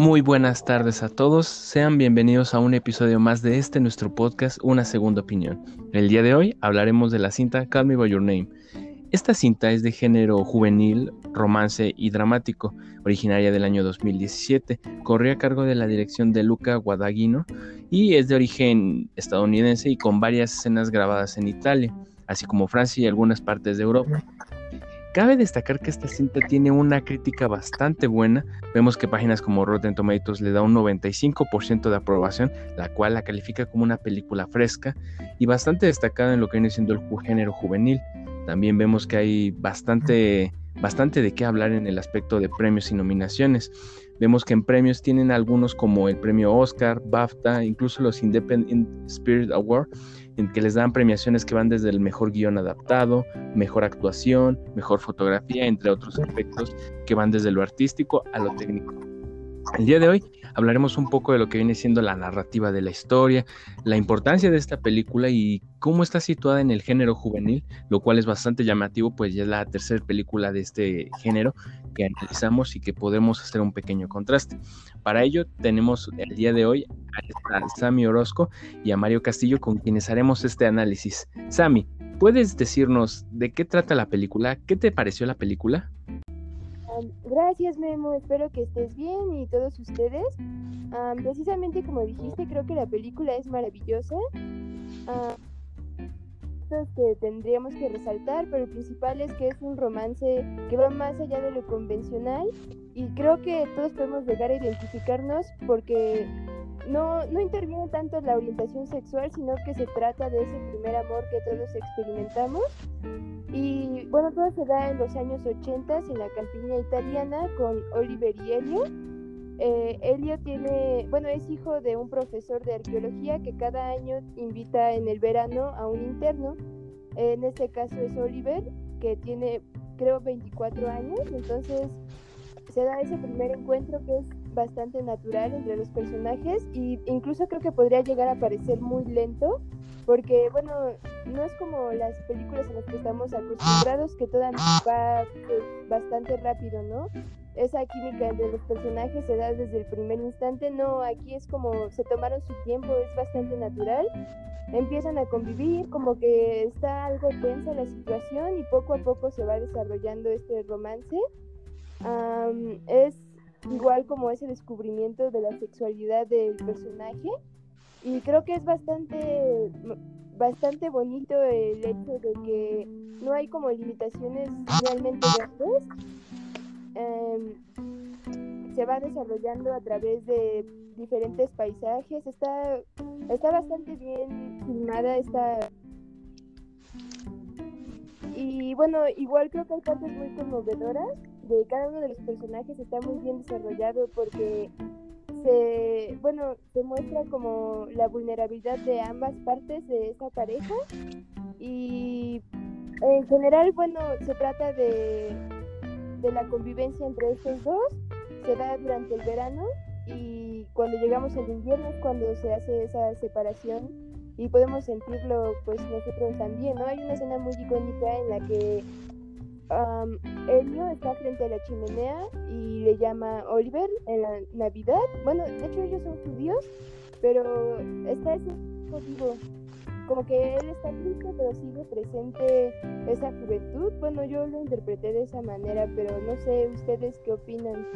Muy buenas tardes a todos, sean bienvenidos a un episodio más de este nuestro podcast Una Segunda Opinión. El día de hoy hablaremos de la cinta Call Me By Your Name. Esta cinta es de género juvenil, romance y dramático, originaria del año 2017, corrió a cargo de la dirección de Luca Guadagnino y es de origen estadounidense y con varias escenas grabadas en Italia, así como Francia y algunas partes de Europa. Cabe destacar que esta cinta tiene una crítica bastante buena. Vemos que páginas como Rotten Tomatoes le da un 95% de aprobación, la cual la califica como una película fresca y bastante destacada en lo que viene siendo el género juvenil. También vemos que hay bastante, bastante de qué hablar en el aspecto de premios y nominaciones. Vemos que en premios tienen algunos como el premio Oscar, BAFTA, incluso los Independent Spirit Award en que les dan premiaciones que van desde el mejor guion adaptado, mejor actuación, mejor fotografía, entre otros aspectos que van desde lo artístico a lo técnico. El día de hoy hablaremos un poco de lo que viene siendo la narrativa de la historia, la importancia de esta película y cómo está situada en el género juvenil, lo cual es bastante llamativo, pues ya es la tercera película de este género que analizamos y que podemos hacer un pequeño contraste. Para ello tenemos el día de hoy a Sami Orozco y a Mario Castillo con quienes haremos este análisis. Sami, ¿puedes decirnos de qué trata la película? ¿Qué te pareció la película? Gracias Memo, espero que estés bien y todos ustedes. precisamente como dijiste, creo que la película es maravillosa. que tendríamos que resaltar, pero el principal es que es un romance que va más allá de lo convencional y creo que todos podemos llegar a identificarnos porque no, no interviene tanto la orientación sexual, sino que se trata de ese primer amor que todos experimentamos. Y bueno, todo se da en los años 80 en la campiña italiana con Oliver y Elio. Eh, Elio tiene, bueno, es hijo de un profesor de arqueología que cada año invita en el verano a un interno. En este caso es Oliver, que tiene creo 24 años, entonces se da ese primer encuentro que es bastante natural entre los personajes y incluso creo que podría llegar a parecer muy lento porque bueno, no es como las películas en las que estamos acostumbrados que todo va pues, bastante rápido, ¿no? Esa química entre los personajes se da desde el primer instante, no, aquí es como se tomaron su tiempo, es bastante natural. Empiezan a convivir, como que está algo tensa la situación y poco a poco se va desarrollando este romance. es igual como ese descubrimiento de la sexualidad del personaje. Y creo que es bastante bastante bonito el hecho de que no hay como limitaciones realmente grandes em, se va desarrollando a través de diferentes paisajes. Está está bastante bien filmada esta y bueno igual creo que hay partes muy conmovedoras de cada uno de los personajes está muy bien desarrollado porque se, bueno, se muestra como la vulnerabilidad de ambas partes de esta pareja y en general, bueno, se trata de, de la convivencia entre estos dos, se da durante el verano y cuando llegamos al invierno es cuando se hace esa separación y podemos sentirlo pues nosotros también, ¿no? Hay una escena muy icónica en la que um, Elio está frente a la chimenea y le llama Oliver en la Navidad. Bueno, de hecho ellos son judíos, pero está ese código. Como que él está triste, pero sigue presente esa juventud. Bueno, yo lo interpreté de esa manera, pero no sé ustedes qué opinan.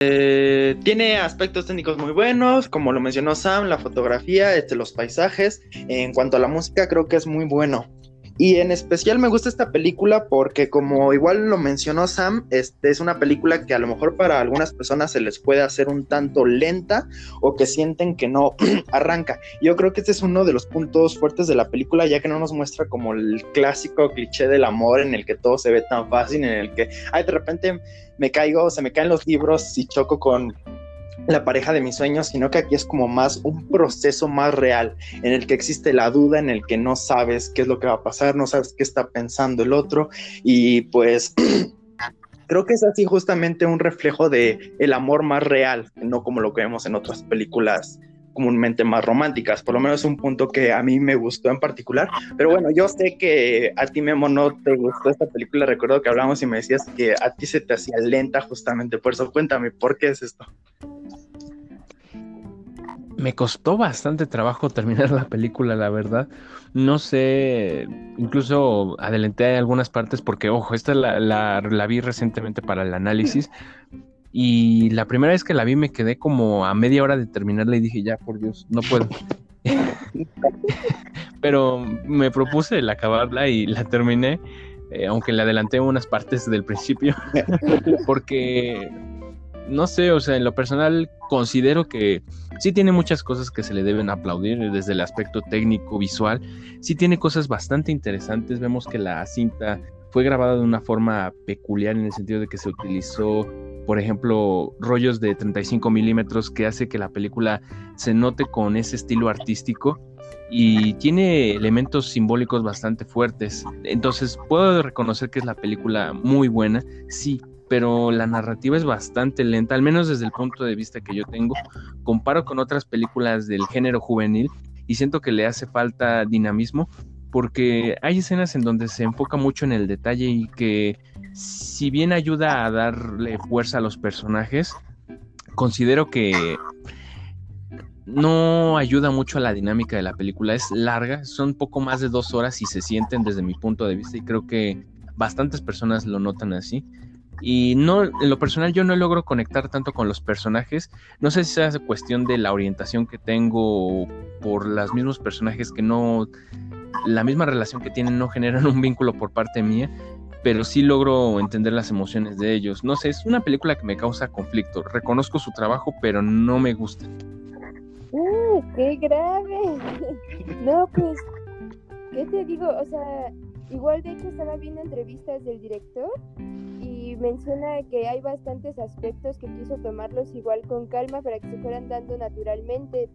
Eh, tiene aspectos técnicos muy buenos, como lo mencionó Sam, la fotografía, este, los paisajes. En cuanto a la música, creo que es muy bueno. Y en especial me gusta esta película porque como igual lo mencionó Sam, este es una película que a lo mejor para algunas personas se les puede hacer un tanto lenta o que sienten que no arranca. Yo creo que este es uno de los puntos fuertes de la película ya que no nos muestra como el clásico cliché del amor en el que todo se ve tan fácil, en el que, ay, de repente me caigo, se me caen los libros y choco con la pareja de mis sueños, sino que aquí es como más un proceso más real, en el que existe la duda, en el que no sabes qué es lo que va a pasar, no sabes qué está pensando el otro, y pues creo que es así justamente un reflejo de el amor más real, no como lo que vemos en otras películas comúnmente más románticas, por lo menos un punto que a mí me gustó en particular, pero bueno, yo sé que a ti Memo no te gustó esta película, recuerdo que hablamos y me decías que a ti se te hacía lenta justamente, por eso. Cuéntame, ¿por qué es esto? Me costó bastante trabajo terminar la película, la verdad. No sé, incluso adelanté algunas partes porque, ojo, esta la, la, vi recientemente para el análisis. Y la primera vez que la vi me quedé como a media hora de terminarla y dije, ya, por Dios, no puedo. Pero me propuse el acabarla y la terminé, eh, aunque le adelanté unas partes del principio, porque no sé, o sea, en lo personal considero que sí tiene muchas cosas que se le deben aplaudir desde el aspecto técnico, visual. Sí tiene cosas bastante interesantes. Vemos que la cinta fue grabada de una forma peculiar en el sentido de que se utilizó, por ejemplo, rollos de 35 milímetros que hace que la película se note con ese estilo artístico y tiene elementos simbólicos bastante fuertes. Entonces puedo reconocer que es la película muy buena, sí, pero la narrativa es bastante lenta, al menos desde el punto de vista que yo tengo. Comparo con otras películas del género juvenil y siento que le hace falta dinamismo porque hay escenas en donde se enfoca mucho en el detalle y que si bien ayuda a darle fuerza a los personajes, considero que no ayuda mucho a la dinámica de la película. Es larga, son poco más de dos horas y se sienten desde mi punto de vista y creo que bastantes personas lo notan así. Y no, en lo personal yo no logro conectar tanto con los personajes. No sé si sea cuestión de la orientación que tengo por los mismos personajes que no, la misma relación que tienen no generan un vínculo por parte mía, pero sí logro entender las emociones de ellos. No sé, es una película que me causa conflicto. Reconozco su trabajo, pero no me gusta. ¡Uh, qué grave! no, pues, ¿qué te digo? O sea, igual de hecho estaba viendo entrevistas del director menciona que hay bastantes aspectos que quiso tomarlos igual con calma para que se fueran dando naturalmente.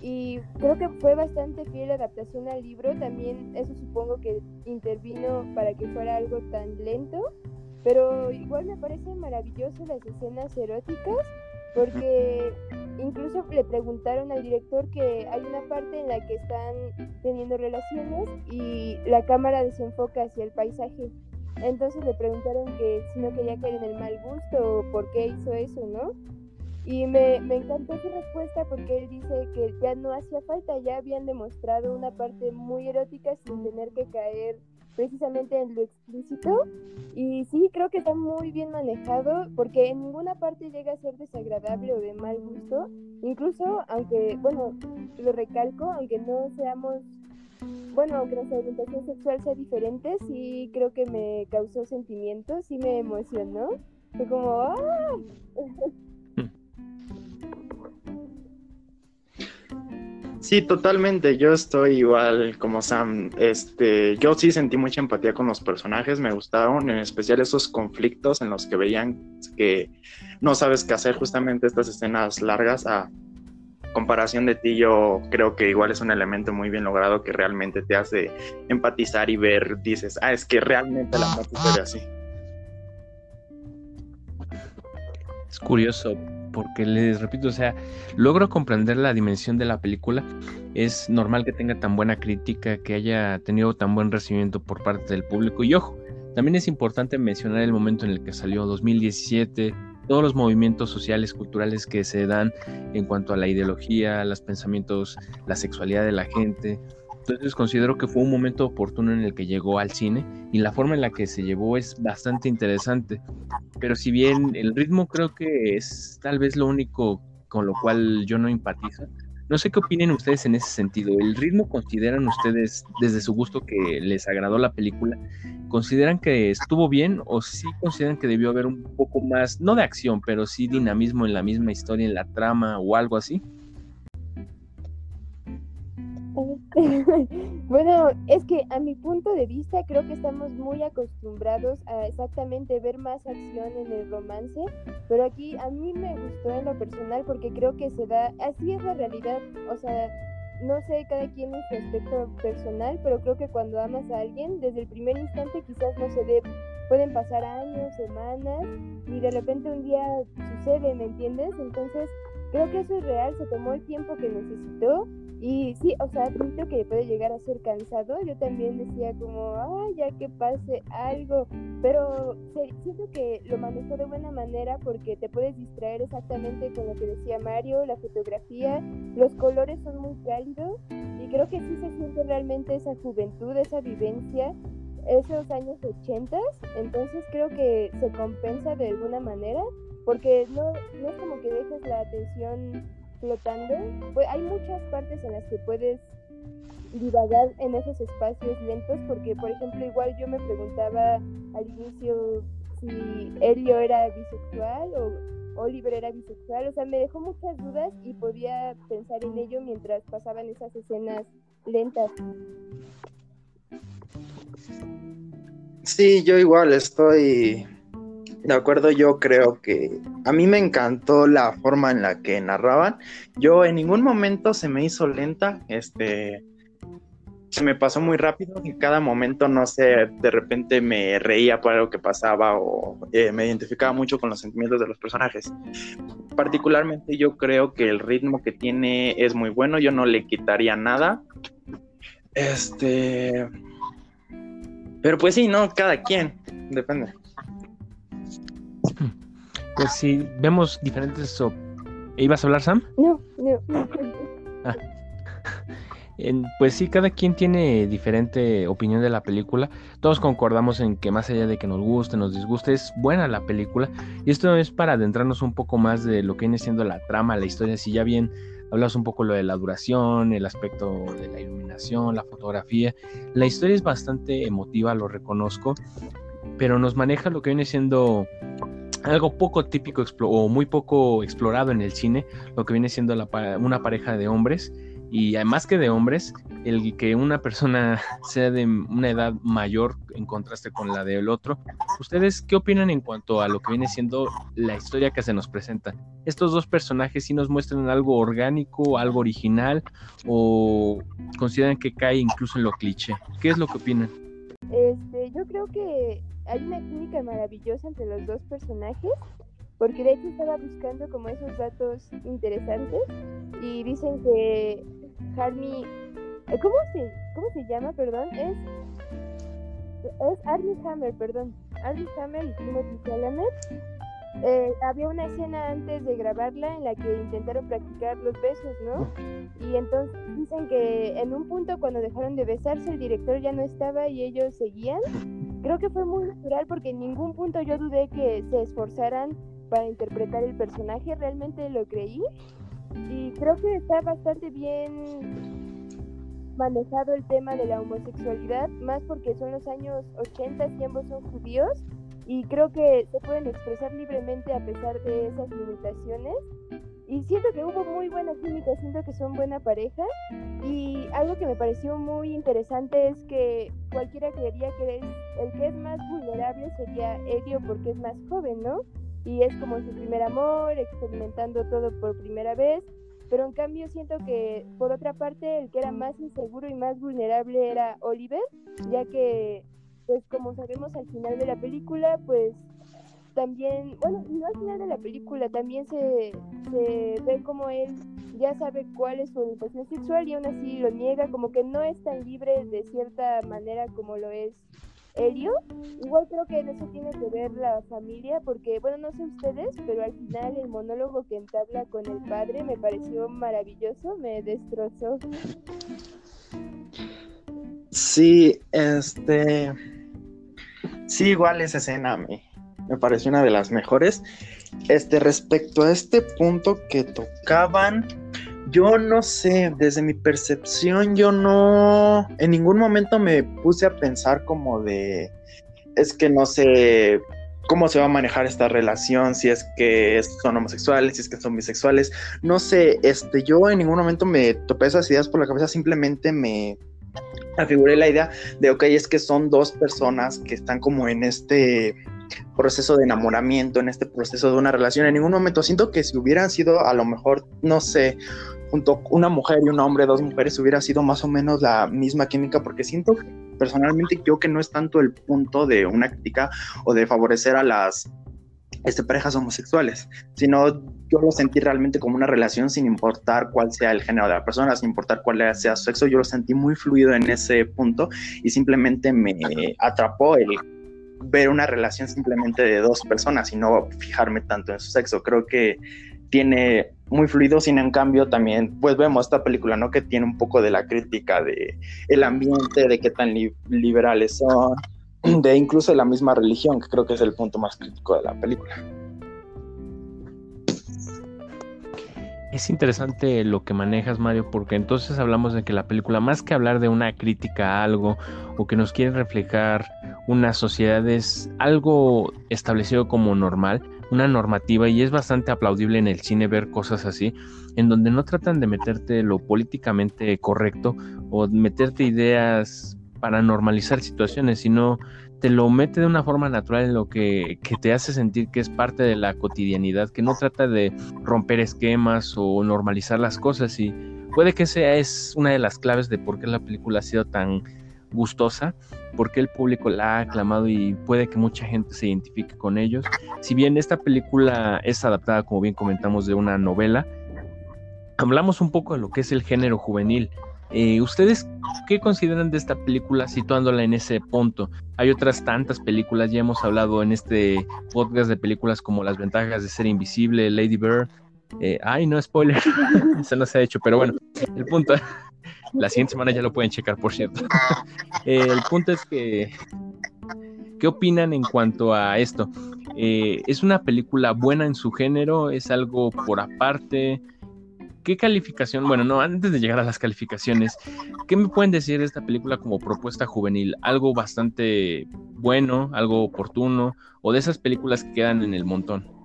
Y creo que fue bastante fiel la adaptación al libro, también eso supongo que intervino para que fuera algo tan lento, pero igual me parecen maravillosas las escenas eróticas porque incluso le preguntaron al director que hay una parte en la que están teniendo relaciones y la cámara desenfoca hacia el paisaje entonces le preguntaron que si no quería caer en el mal gusto por qué hizo eso, ¿no? Y me, me encantó su respuesta porque él dice que ya no hacía falta, ya habían demostrado una parte muy erótica sin tener que caer precisamente en lo explícito. Y sí, creo que está muy bien manejado porque en ninguna parte llega a ser desagradable o de mal gusto. Incluso, aunque, bueno, lo recalco, aunque no seamos bueno, aunque nuestra orientación sexual sea diferente, sí creo que me causó sentimientos, sí me emocionó. Fue como, ¡ah! Sí, totalmente. Yo estoy igual como Sam. Este, yo sí sentí mucha empatía con los personajes, me gustaron, en especial esos conflictos en los que veían que no sabes qué hacer, justamente estas escenas largas a comparación de ti, yo creo que igual es un elemento muy bien logrado que realmente te hace empatizar y ver, dices, ah, es que realmente la muerte se ve así. Es curioso, porque les repito, o sea, logro comprender la dimensión de la película. Es normal que tenga tan buena crítica, que haya tenido tan buen recibimiento por parte del público. Y ojo, también es importante mencionar el momento en el que salió 2017 todos los movimientos sociales, culturales que se dan en cuanto a la ideología, los pensamientos, la sexualidad de la gente. Entonces considero que fue un momento oportuno en el que llegó al cine y la forma en la que se llevó es bastante interesante. Pero si bien el ritmo creo que es tal vez lo único con lo cual yo no empatizo, no sé qué opinen ustedes en ese sentido. ¿El ritmo consideran ustedes, desde su gusto, que les agradó la película? ¿Consideran que estuvo bien o sí consideran que debió haber un poco más, no de acción, pero sí dinamismo en la misma historia, en la trama o algo así? bueno, es que a mi punto de vista creo que estamos muy acostumbrados a exactamente ver más acción en el romance, pero aquí a mí me gustó en lo personal porque creo que se da, así es la realidad, o sea, no sé cada quien en su aspecto personal, pero creo que cuando amas a alguien, desde el primer instante quizás no se dé, pueden pasar años, semanas, y de repente un día sucede, ¿me entiendes? Entonces, creo que eso es real, se tomó el tiempo que necesitó Y sí, o sea, admito que puede llegar a ser cansado. Yo también decía como, ah, ya que pase algo. Pero siento que lo manejó de buena manera porque te puedes distraer exactamente con lo que decía Mario, la fotografía, los colores son muy cálidos y creo que sí se siente realmente esa juventud, esa vivencia, esos años 80. Entonces creo que se compensa de alguna manera porque no, no es como que dejes la atención flotando, pues hay muchas partes en las que puedes divagar en esos espacios lentos, porque por ejemplo igual yo me preguntaba al inicio si Elio era bisexual o Oliver era bisexual, o sea, me dejó muchas dudas y podía pensar en ello mientras pasaban esas escenas lentas. Sí, yo igual estoy de acuerdo, yo creo que a mí me encantó la forma en la que narraban. Yo en ningún momento se me hizo lenta, este se me pasó muy rápido y cada momento, no sé, de repente me reía por algo que pasaba o eh, me identificaba mucho con los sentimientos de los personajes. Particularmente yo creo que el ritmo que tiene es muy bueno, yo no le quitaría nada. Este... Pero pues sí, no, cada quien, depende. Pues sí, vemos diferentes... ¿Ibas a hablar, Sam? No, no. Ah. pues sí, cada quien tiene diferente opinión de la película. Todos concordamos en que más allá de que nos guste, nos disguste, es buena la película. Y esto es para adentrarnos un poco más de lo que viene siendo la trama, la historia. Si ya bien hablas un poco lo de la duración, el aspecto de la iluminación, la fotografía. La historia es bastante emotiva, lo reconozco, pero nos maneja lo que viene siendo algo poco típico o muy poco explorado en el cine, lo que viene siendo una pareja de hombres. Y además que de hombres, el que una persona sea de una edad mayor en contraste con la del otro. ¿Ustedes qué opinan en cuanto a lo que viene siendo la historia que se nos presenta? ¿Estos dos personajes sí nos muestran algo orgánico, algo original o consideran que cae incluso en lo cliché? ¿Qué es lo que opinan? Este, yo creo que hay una química maravillosa entre los dos personajes, porque de hecho estaba buscando como esos datos interesantes y dicen que Harmy, eh, ¿cómo se, cómo se llama, perdón? Es, es Armie Hammer, perdón, Armie Hammer y Timothy Chalamet. Eh, había una escena antes de grabarla en la que intentaron practicar los besos, ¿no? Y entonces dicen que en un punto cuando dejaron de besarse el director ya no estaba y ellos seguían. Creo que fue muy natural porque en ningún punto yo dudé que se esforzaran para interpretar el personaje, realmente lo creí. Y creo que está bastante bien manejado el tema de la homosexualidad, más porque son los años 80 y ambos son judíos y creo que se pueden expresar libremente a pesar de esas limitaciones y siento que hubo muy buena química, siento que son buena pareja. Y algo que me pareció muy interesante es que cualquiera creería que el que es más vulnerable sería Elio porque es más joven, ¿no? Y es como su primer amor, experimentando todo por primera vez. Pero en cambio siento que por otra parte el que era más inseguro y más vulnerable era Oliver, ya que pues como sabemos al final de la película, pues también, bueno, no al final de la película, también se, se ve como él ya sabe cuál es su orientación sexual y aún así lo niega, como que no es tan libre de cierta manera como lo es Helio. Igual creo que en eso tiene que ver la familia, porque, bueno, no sé ustedes, pero al final el monólogo que entabla con el padre me pareció maravilloso, me destrozó. Sí, este... Sí, igual esa escena me, me pareció una de las mejores. Este, respecto a este punto que tocaban, yo no sé, desde mi percepción, yo no, en ningún momento me puse a pensar como de, es que no sé cómo se va a manejar esta relación, si es que son homosexuales, si es que son bisexuales, no sé, este, yo en ningún momento me topé esas ideas por la cabeza, simplemente me afiguré la idea de, ok, es que son dos personas que están como en este proceso de enamoramiento, en este proceso de una relación. En ningún momento siento que si hubieran sido a lo mejor, no sé, junto una mujer y un hombre, dos mujeres, hubiera sido más o menos la misma química, porque siento personalmente yo que no es tanto el punto de una crítica o de favorecer a las este, parejas homosexuales, sino yo lo sentí realmente como una relación sin importar cuál sea el género de la persona, sin importar cuál sea su sexo, yo lo sentí muy fluido en ese punto y simplemente me atrapó el ver una relación simplemente de dos personas y no fijarme tanto en su sexo. Creo que tiene muy fluido, sin en cambio también, pues vemos esta película, ¿no? Que tiene un poco de la crítica de el ambiente, de qué tan liberales son, de incluso la misma religión, que creo que es el punto más crítico de la película. Es interesante lo que manejas, Mario, porque entonces hablamos de que la película, más que hablar de una crítica a algo o que nos quiere reflejar una sociedad, es algo establecido como normal, una normativa, y es bastante aplaudible en el cine ver cosas así, en donde no tratan de meterte lo políticamente correcto o meterte ideas para normalizar situaciones, sino te lo mete de una forma natural en lo que, te hace sentir que es parte de la cotidianidad, que no trata de romper esquemas o normalizar las cosas y puede que sea es una de las claves de por qué la película ha sido tan gustosa, por qué el público la ha aclamado y puede que mucha gente se identifique con ellos. Si bien esta película es adaptada, como bien comentamos, de una novela, hablamos un poco de lo que es el género juvenil eh, ¿Ustedes qué consideran de esta película situándola en ese punto? Hay otras tantas películas, ya hemos hablado en este podcast de películas como Las ventajas de ser invisible, Lady Bird. Eh, ay, no, spoiler, se ha hecho, pero bueno, el punto, la siguiente semana ya lo pueden checar, por cierto. Eh, el punto es que, ¿qué opinan en cuanto a esto? ¿Es una película buena en su género? ¿Es algo por aparte? ¿Qué calificación? Bueno, no, antes de llegar a las calificaciones, ¿qué me pueden decir de esta película como propuesta juvenil? ¿Algo bastante bueno, algo oportuno, o de esas películas que quedan en el montón?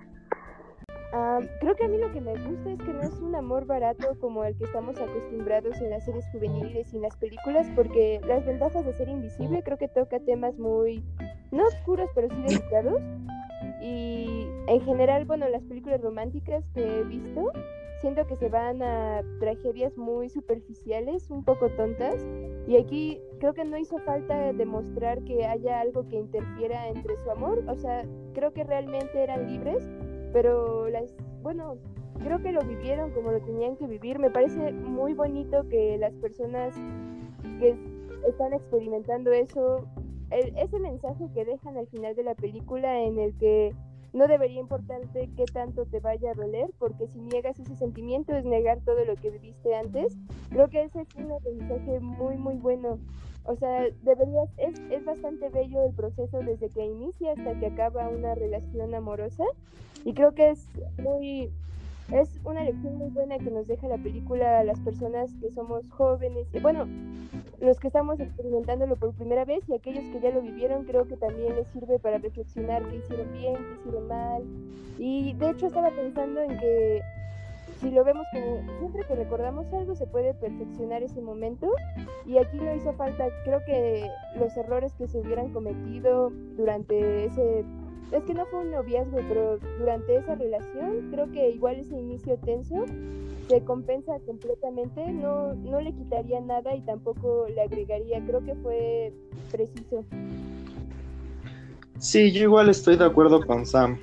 creo que a mí lo que me gusta es que no es un amor barato como el que estamos acostumbrados en las series juveniles y en las películas, porque las ventajas de ser invisible creo que toca temas muy, no oscuros, pero sí delicados. Y en general, bueno, las películas románticas que he visto, siento que se van a tragedias muy superficiales, un poco tontas, y aquí creo que no hizo falta demostrar que haya algo que interfiera entre su amor, o sea, creo que realmente eran libres, pero las, bueno, creo que lo vivieron como lo tenían que vivir, me parece muy bonito que las personas que están experimentando eso, ese mensaje que dejan al final de la película en el que no debería importarte qué tanto te vaya a doler, porque si niegas ese sentimiento es negar todo lo que viviste antes. Creo que ese es un aprendizaje muy, muy bueno. O sea, deberías, es, es bastante bello el proceso desde que inicia hasta que acaba una relación amorosa. Y creo que es muy, es una lección muy buena que nos deja la película a las personas que somos jóvenes. Bueno, los que estamos experimentándolo por primera vez y aquellos que ya lo vivieron, creo que también les sirve para reflexionar qué hicieron bien, qué hicieron mal. Y de hecho estaba pensando en que si lo vemos como siempre que recordamos algo se puede perfeccionar ese momento y aquí no hizo falta, creo que los errores que se hubieran cometido durante ese es que no fue un noviazgo, pero durante esa relación creo que igual ese inicio tenso se compensa completamente, no, no le quitaría nada y tampoco le agregaría, creo que fue preciso. Sí, yo igual estoy de acuerdo con Sam.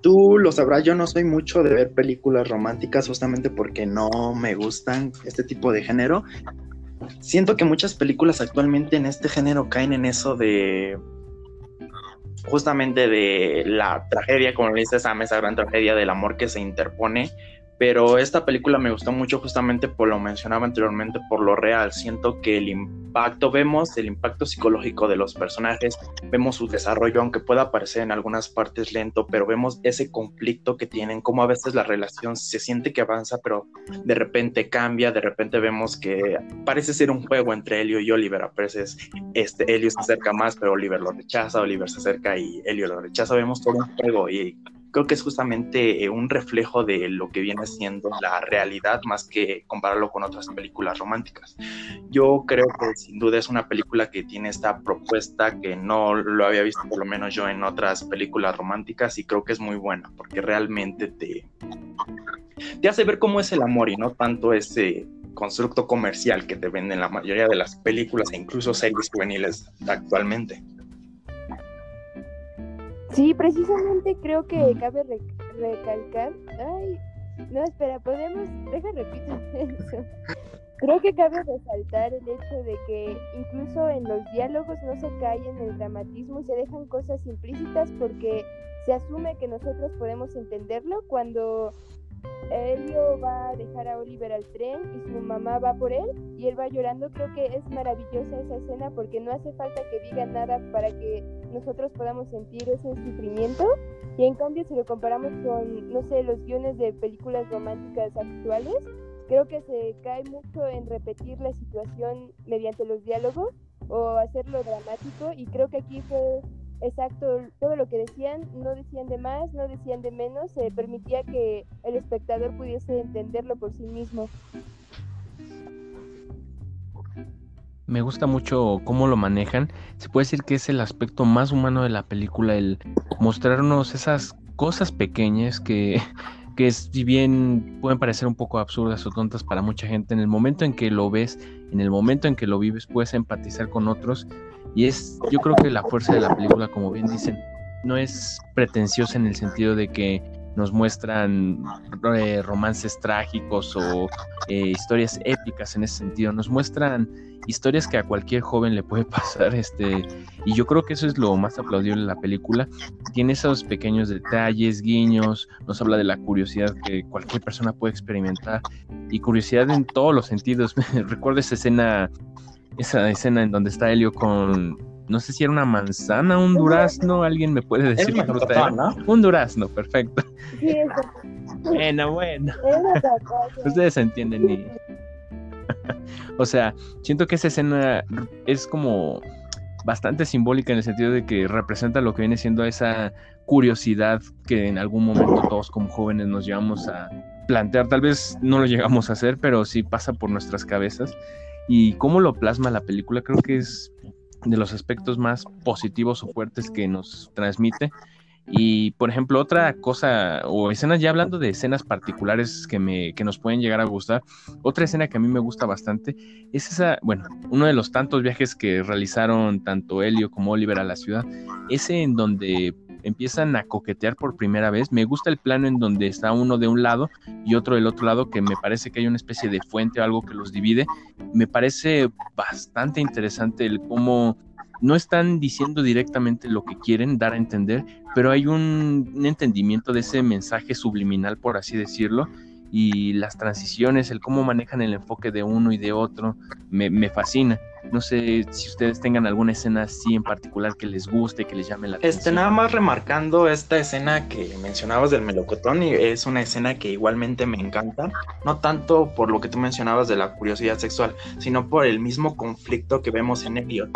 Tú lo sabrás, yo no soy mucho de ver películas románticas justamente porque no me gustan este tipo de género. Siento que muchas películas actualmente en este género caen en eso de justamente de la tragedia, como le dice Sam, esa gran tragedia del amor que se interpone pero esta película me gustó mucho justamente por lo mencionaba anteriormente, por lo real. Siento que el impacto, vemos el impacto psicológico de los personajes, vemos su desarrollo, aunque pueda parecer en algunas partes lento, pero vemos ese conflicto que tienen, como a veces la relación se siente que avanza, pero de repente cambia, de repente vemos que parece ser un juego entre Elio y Oliver, a veces este, Elio se acerca más, pero Oliver lo rechaza, Oliver se acerca y Elio lo rechaza, vemos todo un juego y creo que es justamente eh, un reflejo de lo que viene siendo la realidad más que compararlo con otras películas románticas. Yo creo que sin duda es una película que tiene esta propuesta que no lo había visto por lo menos yo en otras películas románticas y creo que es muy buena porque realmente te, te hace ver cómo es el amor y no tanto ese constructo comercial que te venden la mayoría de las películas e incluso series juveniles actualmente. Sí, precisamente creo que cabe recalcar. Ay, no, espera, podemos. Deja, repito eso. Creo que cabe resaltar el hecho de que incluso en los diálogos no se cae en el dramatismo y se dejan cosas implícitas porque se asume que nosotros podemos entenderlo cuando Elio va a dejar a Oliver al tren y su mamá va por él y él va llorando. Creo que es maravillosa esa escena porque no hace falta que diga nada para que nosotros podamos sentir ese sufrimiento. Y en cambio, si lo comparamos con, no sé, los guiones de películas románticas actuales, creo que se cae mucho en repetir la situación mediante los diálogos o hacerlo dramático. Y creo que aquí fue exacto, todo lo que decían, no decían de más, no decían de menos, se permitía que el espectador pudiese entenderlo por sí mismo. Me gusta mucho cómo lo manejan. Se puede decir que es el aspecto más humano de la película, el mostrarnos esas cosas pequeñas que, que si bien pueden parecer un poco absurdas o tontas para mucha gente, en el momento en que lo ves, en el momento en que lo vives, puedes empatizar con otros y es, yo creo que la fuerza de la película, como bien dicen, no es pretenciosa en el sentido de que nos muestran eh, romances trágicos o eh, historias épicas en ese sentido. Nos muestran historias que a cualquier joven le puede pasar. Este, y yo creo que eso es lo más aplaudible de la película. Tiene esos pequeños detalles, guiños, nos habla de la curiosidad que cualquier persona puede experimentar. Y curiosidad en todos los sentidos. Recuerdo esa escena esa escena en donde está Helio con, no sé si era una manzana, un durazno, alguien me puede decir qué fruta ¿no? Un durazno, perfecto. Sí, bueno, bueno. Ustedes entienden y... o sea, siento que esa escena es como bastante simbólica en el sentido de que representa lo que viene siendo esa curiosidad que en algún momento todos como jóvenes nos llevamos a plantear. Tal vez no lo llegamos a hacer, pero sí pasa por nuestras cabezas y cómo lo plasma la película creo que es de los aspectos más positivos o fuertes que nos transmite. Y por ejemplo, otra cosa, o escenas, ya hablando de escenas particulares que, me, que nos pueden llegar a gustar, otra escena que a mí me gusta bastante es esa, bueno, uno de los tantos viajes que realizaron tanto Helio como Oliver a la ciudad, ese en donde empiezan a coquetear por primera vez. Me gusta el plano en donde está uno de un lado y otro del otro lado, que me parece que hay una especie de fuente o algo que los divide. Me parece bastante interesante el cómo no están diciendo directamente lo que quieren dar a entender, pero hay un, entendimiento de ese mensaje subliminal, por así decirlo, y las transiciones, el cómo manejan el enfoque de uno y de otro, me, me fascina. No sé si ustedes tengan alguna escena así en particular que les guste, que les llame la atención. Este, nada más remarcando esta escena que mencionabas del melocotón, y es una escena que igualmente me encanta, no tanto por lo que tú mencionabas de la curiosidad sexual, sino por el mismo conflicto que vemos en Elliot.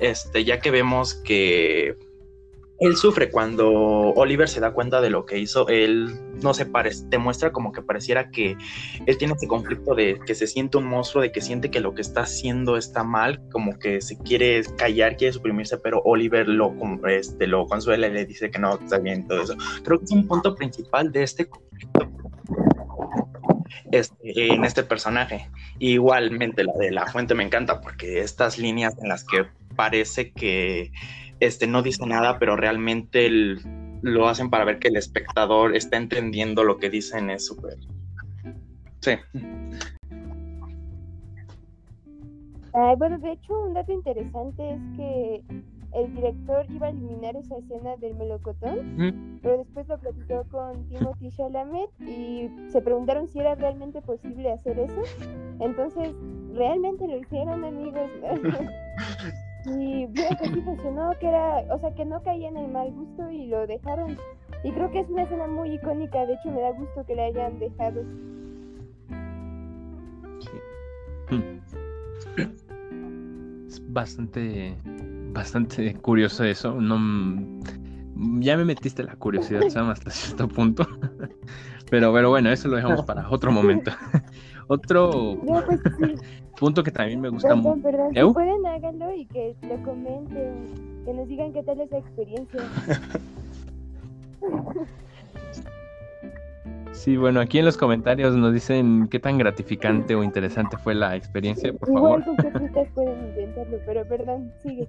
Este, ya que vemos que él sufre cuando Oliver se da cuenta de lo que hizo, él no se parece, demuestra como que pareciera que él tiene ese conflicto de que se siente un monstruo, de que siente que lo que está haciendo está mal, como que se quiere callar, quiere suprimirse, pero Oliver lo, este, lo consuela y le dice que no, está bien, todo eso. Creo que es un punto principal de este conflicto este, en este personaje. Igualmente la de la fuente me encanta porque estas líneas en las que parece que este, no dice nada, pero realmente lo hacen para ver que el espectador está entendiendo lo que dicen, es súper... Sí. bueno, de hecho, un dato interesante es que el director iba a eliminar esa escena del melocotón, pero después lo platicó con Timothy Chalamet y se preguntaron si era realmente posible hacer eso. Entonces, realmente lo hicieron, amigos. y vieron que sí funcionó, que era, o sea, que no caía en el mal gusto y lo dejaron. Y creo que es una escena muy icónica, de hecho me da gusto que la hayan dejado. Es bastante, bastante curioso eso. No, ya me metiste la curiosidad, Sam, hasta cierto punto. pero, pero bueno, eso lo dejamos para otro momento. Otro pues, punto que también me gusta mucho. Si pueden, háganlo y que lo comenten. Que nos digan qué tal es la experiencia. Sí, bueno, aquí en los comentarios nos dicen qué tan gratificante o interesante fue la experiencia, por Igual favor. Pueden intentarlo, pero perdón, sigue.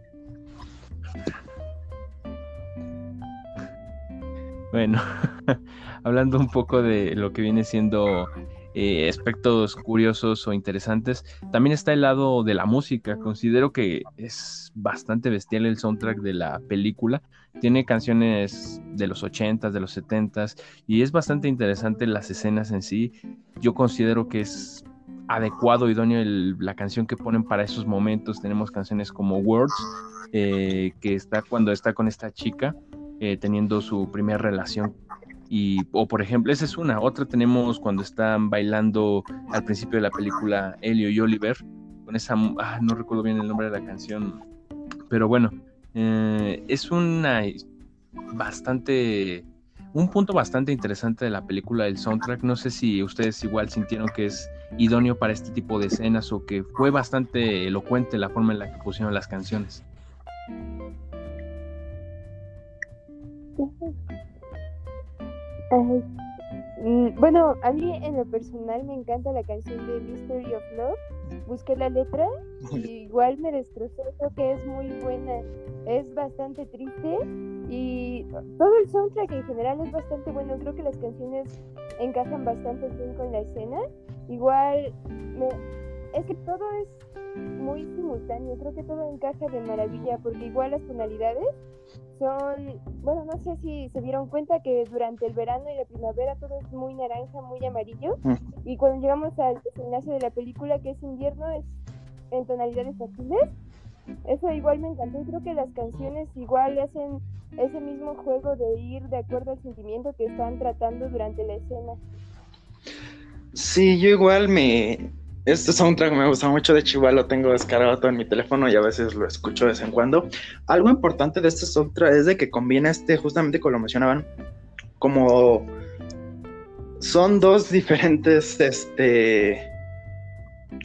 Bueno, hablando un poco de lo que viene siendo eh, aspectos curiosos o interesantes, también está el lado de la música. Considero que es bastante bestial el soundtrack de la película. Tiene canciones de los 80s, de los 70s, y es bastante interesante las escenas en sí. Yo considero que es adecuado, idóneo la canción que ponen para esos momentos. Tenemos canciones como Words, eh, que está cuando está con esta chica, eh, teniendo su primera relación y, o por ejemplo, esa es una. Otra tenemos cuando están bailando al principio de la película Elio y Oliver, con esa, ah, no recuerdo bien el nombre de la canción, pero bueno, eh, es una bastante, un punto bastante interesante de la película, el soundtrack. No sé si ustedes igual sintieron que es idóneo para este tipo de escenas o que fue bastante elocuente la forma en la que pusieron las canciones. Mm, bueno, a mí en lo personal me encanta la canción de Mystery of Love. Busqué la letra y igual me destrozó, creo que es muy buena. Es bastante triste y todo el soundtrack en general es bastante bueno. Creo que las canciones encajan bastante bien con la escena. Igual, es que todo es muy simultáneo. Creo que todo encaja de maravilla porque igual las tonalidades son, bueno, no sé si se dieron cuenta que durante el verano y la primavera todo es muy naranja, muy amarillo, mm. y cuando llegamos al desenlace de la película, que es invierno, es en tonalidades azules. Eso igual me encantó y creo que las canciones igual hacen ese mismo juego de ir de acuerdo al sentimiento que están tratando durante la escena. Sí, yo igual me, este soundtrack me gusta mucho, de hecho lo tengo descargado todo en mi teléfono y a veces lo escucho de vez en cuando. Algo importante de este soundtrack es de que combina este, justamente como lo mencionaban, como son dos diferentes, este,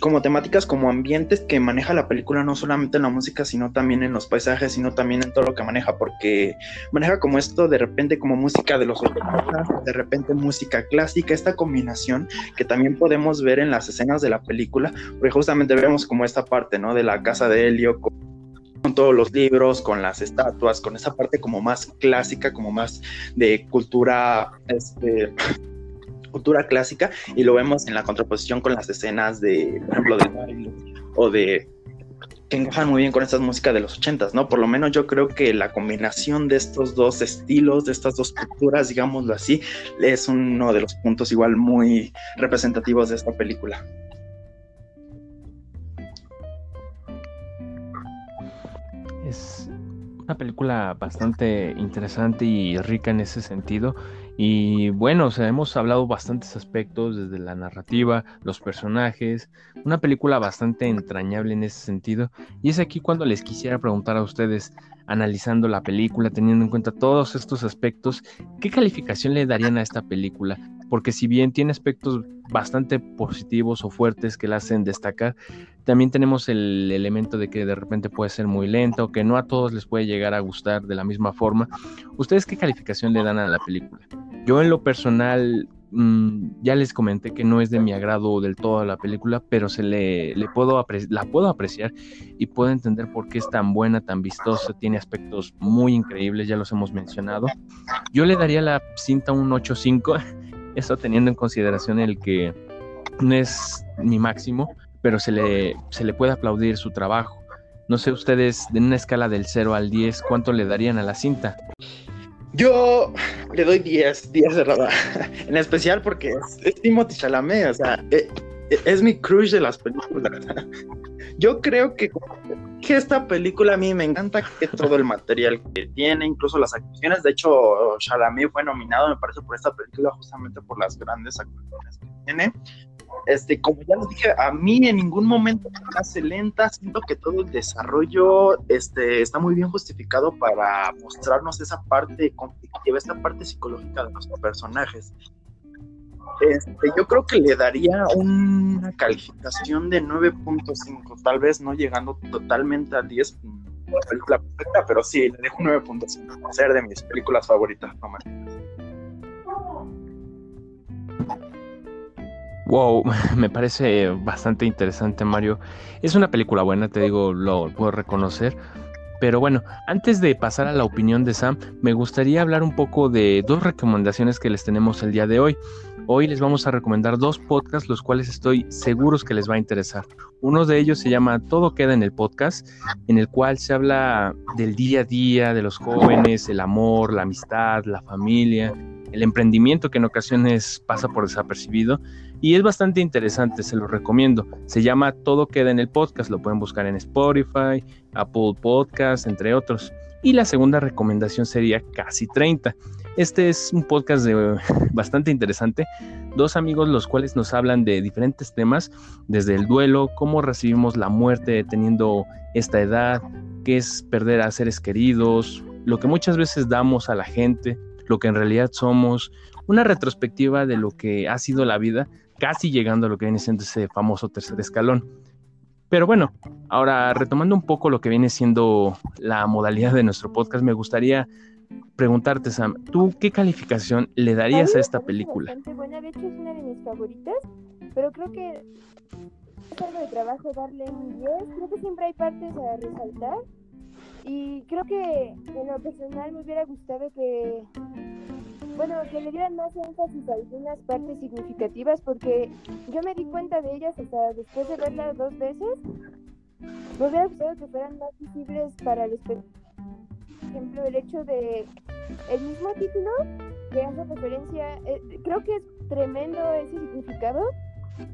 como temáticas, como ambientes que maneja la película, no solamente en la música, sino también en los paisajes, sino también en todo lo que maneja, porque maneja como esto de repente como música de los 80, de repente música clásica, esta combinación que también podemos ver en las escenas de la película, porque justamente vemos como esta parte, ¿no? De la casa de Helio, con, todos los libros, con las estatuas, con esa parte como más clásica, como más de cultura, este cultura clásica y lo vemos en la contraposición con las escenas de, por ejemplo, del baile o de que encajan muy bien con estas músicas de los ochentas, ¿no? Por lo menos yo creo que la combinación de estos dos estilos, de estas dos culturas, digámoslo así, es uno de los puntos igual muy representativos de esta película. Es una película bastante interesante y rica en ese sentido. Y bueno, o hemos hablado bastantes aspectos, desde la narrativa, los personajes, una película bastante entrañable en ese sentido. Y es aquí cuando les quisiera preguntar a ustedes, analizando la película, teniendo en cuenta todos estos aspectos, ¿qué calificación le darían a esta película? Porque si bien tiene aspectos bastante positivos o fuertes que la hacen destacar, también tenemos el elemento de que de repente puede ser muy lento, que no a todos les puede llegar a gustar de la misma forma. ¿Ustedes qué calificación le dan a la película? Yo en lo personal mm, ya les comenté que no es de mi agrado del todo la película, pero se le, puedo la puedo apreciar y puedo entender por qué es tan buena, tan vistosa, tiene aspectos muy increíbles, ya los hemos mencionado. Yo le daría la cinta un 8.5, eso teniendo en consideración el que no es mi máximo, pero se le, se le puede aplaudir su trabajo. No sé ustedes, en una escala del 0 al 10, ¿cuánto le darían a la cinta? Yo le doy 10, 10 de verdad. en especial porque es, Timothy Chalamet, o sea, es, e, es, mi crush de las películas. Yo creo que, que esta película a mí me encanta que todo el material que tiene, incluso las actuaciones. De hecho, Chalamet fue nominado, me parece, por esta película justamente por las grandes actuaciones que tiene. Este, como ya les dije, a mí en ningún momento me hace lenta, siento que todo el desarrollo este, está muy bien justificado para mostrarnos esa parte conflictiva, esta parte psicológica de los personajes. Este, yo creo que le daría una calificación de 9.5, tal vez no llegando totalmente a 10, la película perfecta, pero sí, le dejo 9.5, ser de mis películas favoritas, no Wow, me parece bastante interesante, Mario. Es una película buena, te digo, lo puedo reconocer. Pero bueno, antes de pasar a la opinión de Sam, me gustaría hablar un poco de dos recomendaciones que les tenemos el día de hoy. Hoy les vamos a recomendar dos podcasts, los cuales estoy seguros que les va a interesar. Uno de ellos se llama Todo queda en el podcast, en el cual se habla del día a día de los jóvenes, el amor, la amistad, la familia, el emprendimiento que en ocasiones pasa por desapercibido y es bastante interesante, se lo recomiendo. Se llama Todo queda en el podcast, lo pueden buscar en Spotify, Apple Podcast, entre otros. Y la segunda recomendación sería Casi 30. Este es un podcast bastante interesante. Dos amigos los cuales nos hablan de diferentes temas, desde el duelo, cómo recibimos la muerte teniendo esta edad, qué es perder a seres queridos, lo que muchas veces damos a la gente, lo que en realidad somos, una retrospectiva de lo que ha sido la vida, casi llegando a lo que viene siendo ese famoso tercer escalón. Pero bueno, ahora retomando un poco lo que viene siendo la modalidad de nuestro podcast, me gustaría preguntarte, Sam, ¿tú qué calificación le darías a, esta película? Bastante buena, de hecho es una de mis favoritas, pero creo que es algo de trabajo darle un 10, creo que siempre hay partes a resaltar y creo que en lo personal me hubiera gustado que bueno, que le dieran más énfasis a algunas partes significativas porque yo me di cuenta de ellas hasta después de verlas dos veces. Me hubiera gustado que fueran más visibles para el espectador. Ejemplo, el hecho de el mismo título que hace referencia, eh, creo que es tremendo ese significado.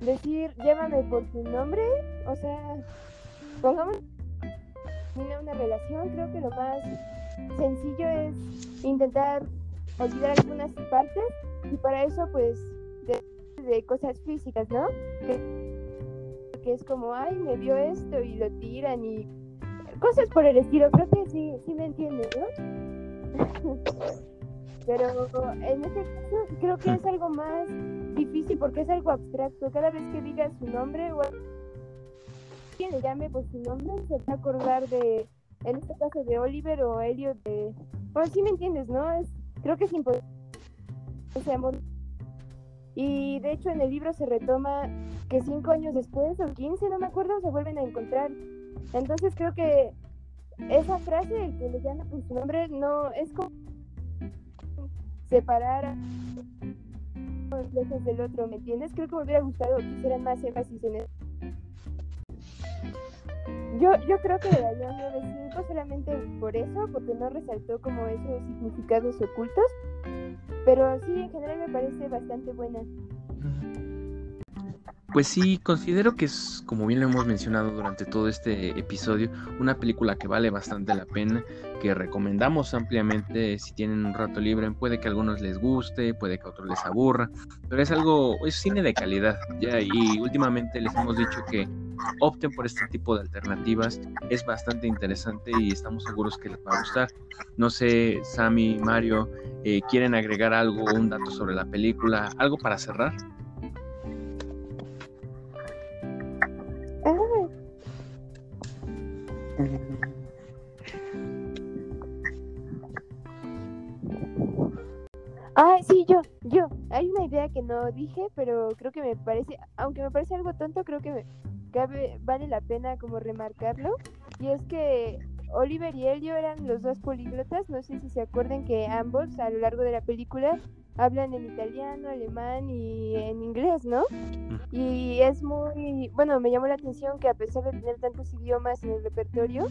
Decir, llámame por tu nombre, o sea, pongamos una relación, creo que lo más sencillo es intentar olvidar algunas partes y para eso pues de, cosas físicas, ¿no? Que, que, es como, ay, me vio esto y lo tiran y cosas por el estilo, creo que sí, sí me entiendes, ¿no? Pero en este caso creo que es algo más difícil porque es algo abstracto. Cada vez que digas su nombre o quien le llame por su nombre se va a acordar de, en este caso de Oliver o Elliot de... Bueno, sí me entiendes, ¿no? Es creo que es imposible y de hecho en el libro se retoma que cinco años después, o quince, no me acuerdo, se vuelven a encontrar. Entonces creo que esa frase, el que le llama por su nombre, no es como separar a los lejos del otro, ¿me entiendes? Creo que me hubiera gustado que hicieran más énfasis en eso. Yo, yo creo que le daría un 9.5 solamente por eso, porque no resaltó como esos significados ocultos. Pero sí, en general me parece bastante buena. Pues sí, considero que es, como bien lo hemos mencionado durante todo este episodio, una película que vale bastante la pena, que recomendamos ampliamente si tienen un rato libre. Puede que a algunos les guste, puede que a otros les aburra, pero es algo, es cine de calidad. Ya, y últimamente les hemos dicho que opten por este tipo de alternativas. Es bastante interesante y estamos seguros que les va a gustar. No sé, Sammy, Mario, eh, ¿quieren agregar algo, un dato sobre la película? ¿Algo para cerrar? Ah, sí, yo, yo. Hay una idea que no dije, pero creo que me parece, aunque me parece algo tonto, creo que, vale la pena como remarcarlo. Y es que Oliver y Elio eran los dos políglotas, no sé si se acuerdan que ambos a lo largo de la película hablan en italiano, alemán y en inglés, ¿no? Y es muy, bueno, me llamó la atención que a pesar de tener tantos idiomas en el repertorio,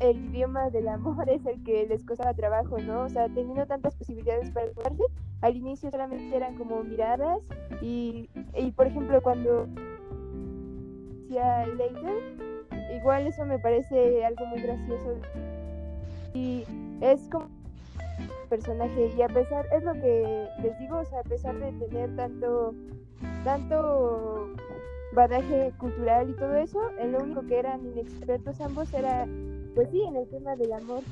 el idioma del amor es el que les costaba trabajo, ¿no? O sea, teniendo tantas posibilidades para jugarse, al inicio solamente eran como miradas y, y por ejemplo, cuando decía later, igual eso me parece algo muy gracioso y es como personaje y a pesar es lo que les digo o sea a pesar de tener tanto tanto badaje cultural y todo eso en lo único que eran inexpertos ambos era pues sí en el tema del amor.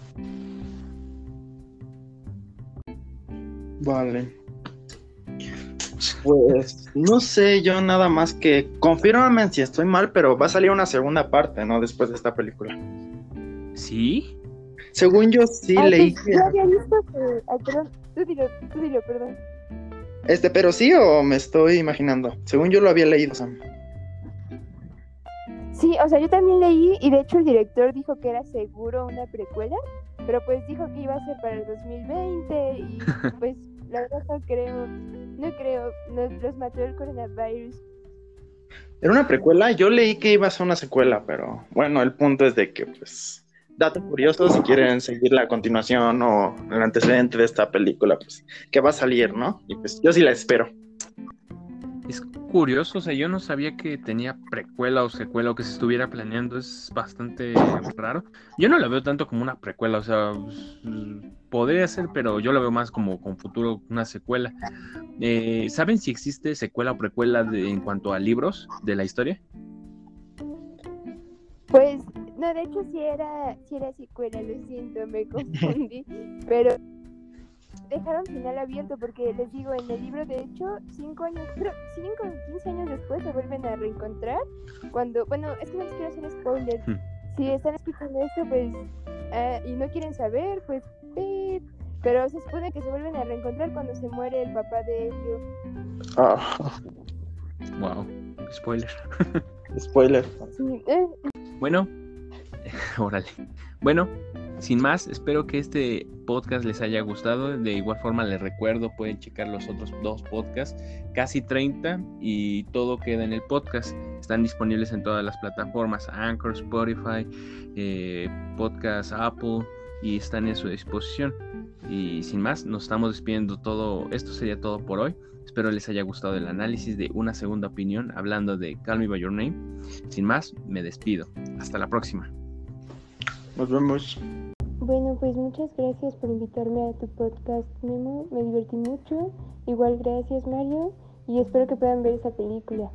Vale. Pues no sé yo nada más que confírmame si estoy mal pero va a salir una segunda parte no después de esta película. Sí según yo sí leí. Pues, yo había visto que. perdón, tú dilo, tú dilo, perdón. Este, pero sí o me estoy imaginando. Según yo lo había leído, Sam. Sí, o sea, yo también leí y de hecho el director dijo que era seguro una precuela, pero pues dijo que iba a ser para el 2020 y pues la verdad no creo, no creo, nos, los mató el coronavirus. Era una precuela, yo leí que iba a ser una secuela, pero bueno, el punto es de que pues dato curioso si quieren seguir la continuación o el antecedente de esta película, pues que va a salir, ¿no? Y pues yo sí la espero. Es curioso, o sea, yo no sabía que tenía precuela o secuela o que se estuviera planeando, es bastante raro. Yo no la veo tanto como una precuela, o sea, podría ser, pero yo la veo más como con futuro una secuela. Eh, ¿Saben si existe secuela o precuela en cuanto a libros de la historia? Pues, no, de hecho sí era, sí era secuela, lo siento, me confundí, pero dejaron final abierto porque les digo, en el libro de hecho, cinco años, creo, cinco, quince años después se vuelven a reencontrar cuando, bueno, es que no les quiero hacer spoiler. Hmm. Si están escuchando esto, pues, ah, y no quieren saber, pues, pero se supone que se vuelven a reencontrar cuando se muere el papá de Elio. Ah. Wow, spoiler. spoiler. Eh. Bueno, órale. Bueno, sin más, espero que este podcast les haya gustado. De igual forma les recuerdo, pueden checar los otros dos podcasts, casi 30 y todo queda en el podcast. Están disponibles en todas las plataformas, Anchor, Spotify, eh, Podcast Apple y están en su disposición. Y sin más, nos estamos despidiendo todo. Esto sería todo por hoy. Espero les haya gustado el análisis de una segunda opinión hablando de Call Me By Your Name. Sin más, me despido. Hasta la próxima. Nos vemos. Bueno, pues muchas gracias por invitarme a tu podcast, Memo. Me divertí mucho. Igual gracias, Mario. Y espero que puedan ver esa película.